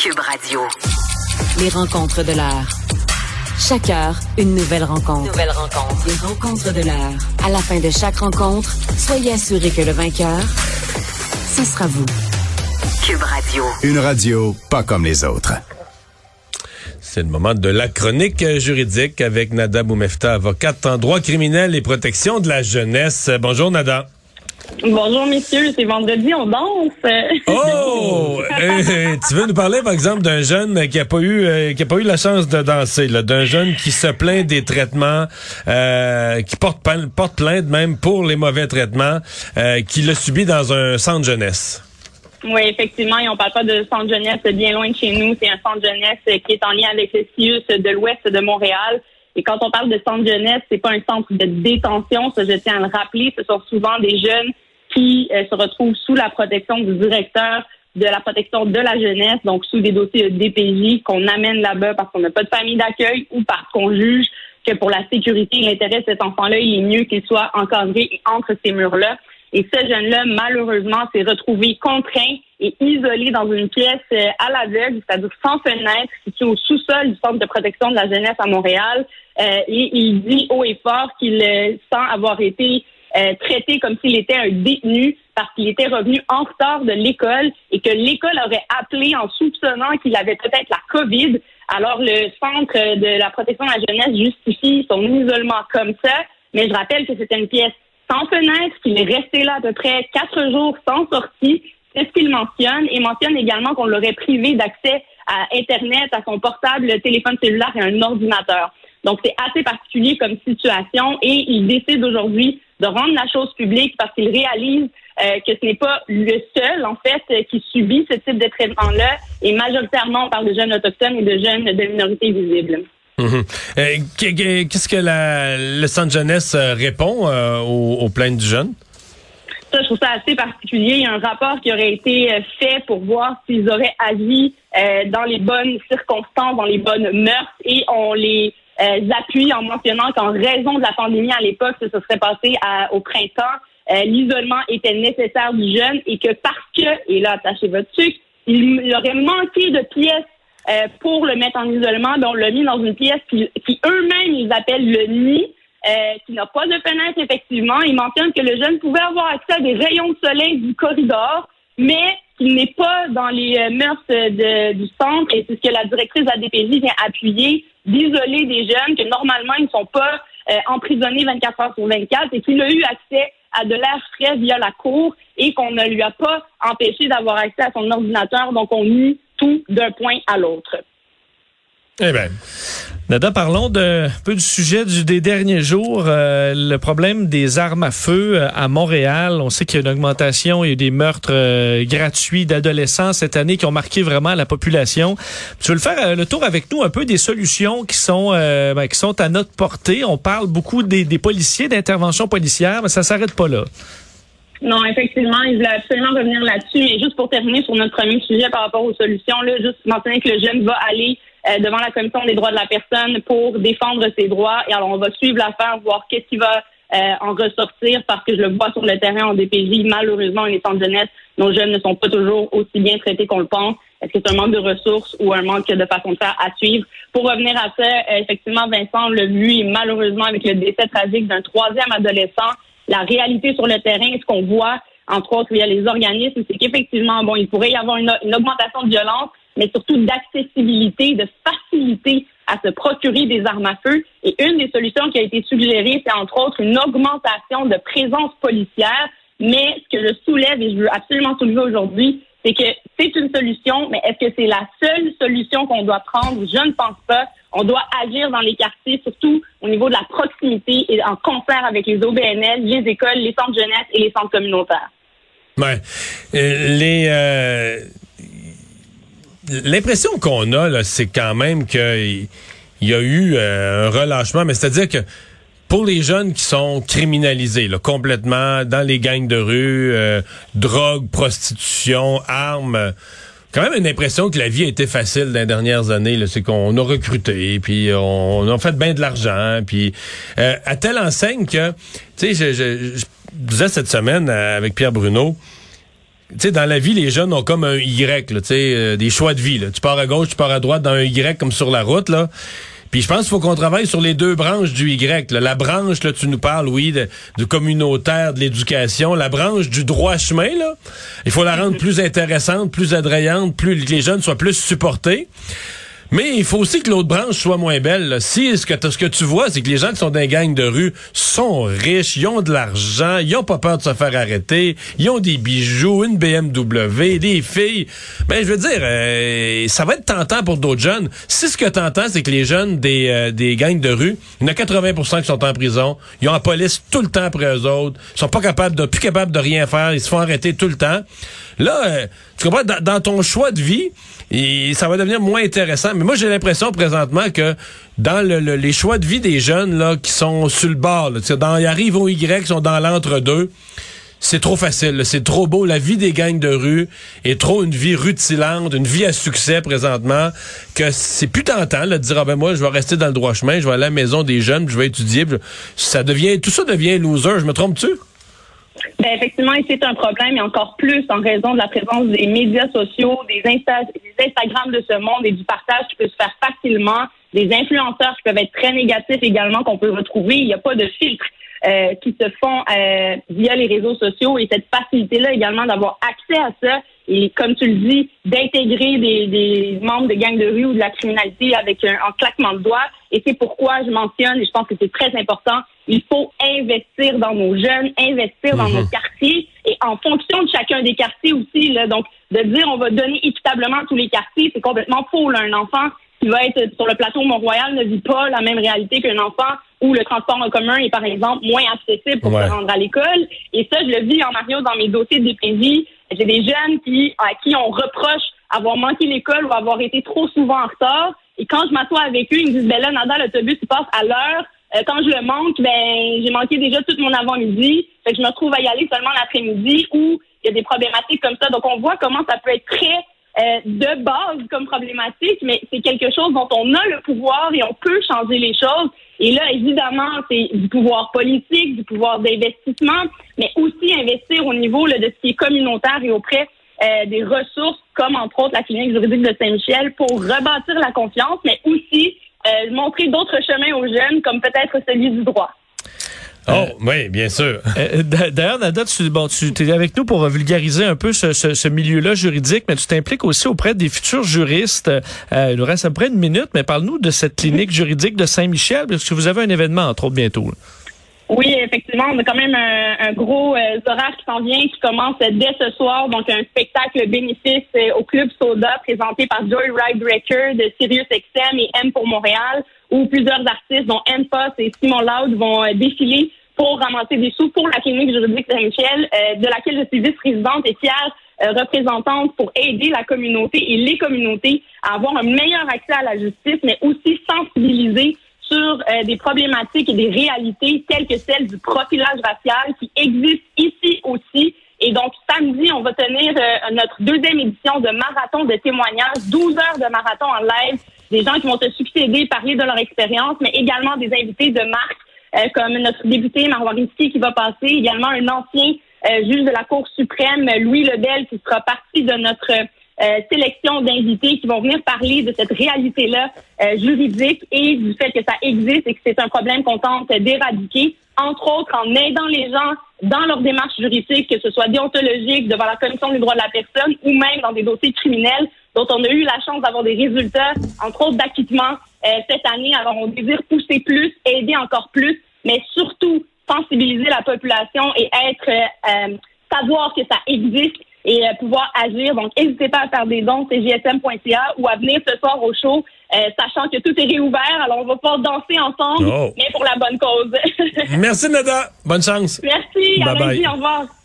Cube Radio. Les rencontres de l'heure. Chaque heure, une nouvelle rencontre. Nouvelle rencontre. Les rencontres de l'heure. À la fin de chaque rencontre, soyez assurés que le vainqueur, ce sera vous. Cube Radio. Une radio pas comme les autres. C'est le moment de la chronique juridique avec Nada Boumefta, avocate en droit criminel et protection de la jeunesse. Bonjour Nada. Bonjour messieurs, c'est vendredi, on danse. Oh, Eh, tu veux nous parler par exemple d'un jeune qui a pas eu euh, qui a pas eu la chance de danser, d'un jeune qui se plaint des traitements, euh, qui porte plainte même pour les mauvais traitements, euh, qui l'a subi dans un centre jeunesse. Oui, effectivement, et on parle pas de centre jeunesse bien loin de chez nous. C'est un centre jeunesse qui est en lien avec le CIUS de l'ouest de Montréal. Et quand on parle de centre jeunesse, c'est pas un centre de détention, ça je tiens à le rappeler. Ce sont souvent des jeunes qui euh, se retrouvent sous la protection du directeur de la protection de la jeunesse, donc sous des dossiers de DPJ qu'on amène là-bas parce qu'on n'a pas de famille d'accueil ou parce qu'on juge que pour la sécurité et l'intérêt de cet enfant-là, il est mieux qu'il soit encadré entre ces murs-là. Et ce jeune-là, malheureusement, s'est retrouvé contraint et isolé dans une pièce euh, à l'aveugle, c'est-à-dire sans fenêtre, située au sous-sol du Centre de protection de la jeunesse à Montréal. Euh, et il dit haut et fort qu'il euh, sent avoir été euh, traité comme s'il était un détenu parce qu'il était revenu en retard de l'école et que l'école aurait appelé en soupçonnant qu'il avait peut-être la COVID. Alors, le Centre de la protection de la jeunesse justifie son isolement comme ça. Mais je rappelle que c'était une pièce sans fenêtre, qu'il est resté là à peu près quatre jours sans sortie. C'est ce qu'il mentionne. Et mentionne également qu'on l'aurait privé d'accès à Internet, à son portable, téléphone cellulaire et un ordinateur. Donc, c'est assez particulier comme situation et il décide aujourd'hui de rendre la chose publique parce qu'il réalise euh, que ce n'est pas le seul, en fait, qui subit ce type de traitement-là. Et majoritairement, on parle de jeunes autochtones et de jeunes de minorités visibles. Mhm. Euh, qu- qu- Qu'est-ce que le centre jeunesse euh, répond aux, aux plaintes du jeune? Ça, je trouve ça assez particulier. Il y a un rapport qui aurait été euh, fait pour voir s'ils auraient agi euh, dans les bonnes circonstances, dans les bonnes mœurs, et on les euh, appuie en mentionnant qu'en raison de la pandémie à l'époque, ça se serait passé à- au printemps, euh, l'isolement était nécessaire du jeune et que parce que, et là, attachez votre sucre, il, il aurait manqué de pièces euh, pour le mettre en isolement, ben, on l'a mis dans une pièce qui, qui eux-mêmes, ils appellent le nid, euh, qui n'a pas de fenêtre, effectivement. Ils mentionnent que le jeune pouvait avoir accès à des rayons de soleil du corridor, mais qu'il n'est pas dans les euh, mœurs du centre, et c'est ce que la directrice de vient appuyer, d'isoler des jeunes que normalement, ils ne sont pas euh, emprisonnés 24 heures sur 24, et qu'il a eu accès à de l'air frais via la cour, et qu'on ne lui a pas empêché d'avoir accès à son ordinateur, donc on nie tout d'un point à l'autre. Eh bien, Nada, parlons de, un peu du sujet du, des derniers jours, euh, le problème des armes à feu euh, à Montréal. On sait qu'il y a une augmentation, il y a eu des meurtres euh, gratuits d'adolescents cette année qui ont marqué vraiment la population. Tu veux le faire euh, le tour avec nous un peu des solutions qui sont euh, ben, qui sont à notre portée. On parle beaucoup des, des policiers, d'intervention policière, mais ça s'arrête pas là. Non, effectivement, il voulait absolument revenir là-dessus. Mais juste pour terminer sur notre premier sujet par rapport aux solutions, là, juste mentionner que le jeune va aller devant la commission des droits de la personne pour défendre ses droits. Et alors, on va suivre l'affaire, voir qu'est-ce qui va euh, en ressortir, parce que je le vois sur le terrain en DPJ. Malheureusement, les centres de jeunesse, nos jeunes ne sont pas toujours aussi bien traités qu'on le pense. Est-ce que c'est un manque de ressources ou un manque de façon de faire à suivre? Pour revenir à ça, euh, effectivement, Vincent l'a vu, malheureusement, avec le décès tragique d'un troisième adolescent, la réalité sur le terrain, ce qu'on voit, entre autres, via les organismes, c'est qu'effectivement, bon, il pourrait y avoir une, une augmentation de violence, mais surtout d'accessibilité, de facilité à se procurer des armes à feu. Et une des solutions qui a été suggérée, c'est entre autres une augmentation de présence policière. Mais ce que je soulève et je veux absolument soulever aujourd'hui, c'est que c'est une solution, mais est-ce que c'est la seule solution qu'on doit prendre? Je ne pense pas. On doit agir dans les quartiers, surtout au niveau de la proximité et en concert avec les OBNL, les écoles, les centres jeunesse et les centres communautaires. ouais. Euh, les euh, l'impression qu'on a c'est quand même qu'il y a eu euh, un relâchement, mais c'est-à-dire que pour les jeunes qui sont criminalisés là, complètement dans les gangs de rue, euh, drogue, prostitution, armes. quand même une impression que la vie a été facile dans les dernières années. C'est qu'on a recruté, puis on, a fait bien de l'argent, puis euh, à telle enseigne que, tu sais, je, je, je disais cette semaine avec Pierre Bruno, sais, dans la vie, les jeunes ont comme un Y, là, euh, des choix de vie. Tu pars à gauche, tu pars à droite dans un Y comme sur la route, là. Puis je pense qu'il faut qu'on travaille sur les deux branches du Y. La branche, là, tu nous parles, oui, de, du communautaire, de l'éducation. La branche du droit chemin, là, il faut la rendre plus intéressante, plus attrayante, plus que les jeunes soient plus supportés. Mais il faut aussi que l'autre branche soit moins belle. là. Si ce que, tu vois, c'est que les gens qui sont dans les gangs de rue sont riches, ils ont de l'argent, ils ont pas peur de se faire arrêter, ils ont des bijoux, une BMW, des filles. Ben je veux dire, euh, ça va être tentant pour d'autres jeunes. Si ce que t'entends, c'est que les jeunes des, euh, des gangs de rue, il y en a 80% qui sont en prison, ils ont la police tout le temps après eux autres, ils sont pas capables de, plus capables de rien faire, ils se font arrêter tout le temps. Là, euh, tu comprends, dans, ton choix de vie, et ça va devenir moins intéressant. Mais moi, j'ai l'impression présentement que dans le, le- les choix de vie des jeunes là, qui sont sur le bord, là, dans, ils arrivent au Y, qui sont dans l'entre-deux, c'est trop facile, c'est trop beau. La vie des gangs de rue est trop une vie rutilante, une vie à succès présentement, que c'est plus tentant là, de dire ah ben moi je vais rester dans le droit chemin, je vais aller à la maison des jeunes, je vais étudier. ça devient tout ça devient loser. Je me trompe-tu? Ben, effectivement, c'est un problème, et encore plus en raison de la présence des médias sociaux, des, Insta de ce monde et du partage qui peut se faire facilement, des influenceurs qui peuvent être très négatifs également qu'on peut retrouver. Il n'y a pas de filtre euh, qui se font euh, via les réseaux sociaux et cette facilité-là également d'avoir accès à ça et, comme tu le dis, d'intégrer des, des membres de gangs de rue ou de la criminalité avec un, un claquement de doigts. Et c'est pourquoi je mentionne, et je pense que c'est très important, il faut investir dans nos jeunes, investir dans nos quartiers et en fonction de chacun des quartiers aussi. Là, donc, de dire on va donner équitablement à tous les quartiers, c'est complètement faux. Là. Un enfant qui va être sur le plateau Mont-Royal ne vit pas la même réalité qu'un enfant où le transport en commun est, par exemple, moins accessible pour Ouais. se rendre à l'école. Et ça, je le vis en Mario dans mes dossiers de DPJ. J'ai des jeunes qui, à qui on reproche avoir manqué l'école ou avoir été trop souvent en retard. Et quand je m'assois avec eux, ils me disent, ben là, Nada, l'autobus, il passe à l'heure. Euh, quand je le manque, ben, j'ai manqué déjà tout mon avant-midi. Fait que je me retrouve à y aller seulement l'après-midi où il y a des problématiques comme ça. Donc, on voit comment ça peut être très euh, de base comme problématique, mais c'est quelque chose dont on a le pouvoir et on peut changer les choses. Et là, évidemment, c'est du pouvoir politique, du pouvoir d'investissement, mais aussi investir au niveau là, de ce qui est communautaire et auprès euh, des ressources, comme entre autres la clinique juridique de Saint-Michel, pour rebâtir la confiance, mais aussi euh, montrer d'autres chemins aux jeunes, comme peut-être celui du droit. Oh, oui, bien sûr. Euh, d'a- D'ailleurs, Nada, tu, bon, tu es avec nous pour vulgariser un peu ce, ce- ce milieu-là juridique, mais tu t'impliques aussi auprès des futurs juristes. Euh, il nous reste à peu près une minute, mais parle-nous de cette clinique juridique de Saint-Michel, parce que vous avez un événement, entre autres, bientôt. là. Oui, effectivement, on a quand même un, un gros euh, horaire qui s'en vient, qui commence dès ce soir. Donc, un spectacle bénéfice euh, au Club Soda présenté par Joyride Record, Sirius XM et M pour Montréal, où plusieurs artistes, dont M-Post et Simon Loud, vont euh, défiler pour ramasser des sous pour la clinique juridique Saint-Michel, euh, de laquelle je suis vice-présidente et fière euh, représentante pour aider la communauté et les communautés à avoir un meilleur accès à la justice, mais aussi sensibiliser sur euh, des problématiques et des réalités telles que celles du profilage racial qui existent ici aussi. Et donc, samedi, on va tenir euh, notre deuxième édition de marathon de témoignages, 12 heures de marathon en live, des gens qui vont se succéder, parler de leur expérience, mais également des invités de marque, euh, comme notre député Marois qui va passer, également un ancien euh, juge de la Cour suprême, Louis Lebel, qui sera partie de notre euh, sélection d'invités qui vont venir parler de cette réalité-là euh, juridique et du fait que ça existe et que c'est un problème qu'on tente d'éradiquer, entre autres en aidant les gens dans leur démarche juridique, que ce soit déontologique devant la Commission des droits de la personne ou même dans des dossiers criminels dont on a eu la chance d'avoir des résultats, entre autres d'acquittement euh, cette année. Alors on désire pousser plus, aider encore plus, mais surtout sensibiliser la population et être euh, euh, savoir que ça existe et euh, pouvoir agir. Donc, n'hésitez pas à faire des dons, c'est ou à venir ce soir au show, euh, sachant que tout est réouvert. Alors, on va pouvoir danser ensemble, Oh. mais pour la bonne cause. Merci, Nada. Bonne chance. Merci, à Bye bye. lundi, au revoir.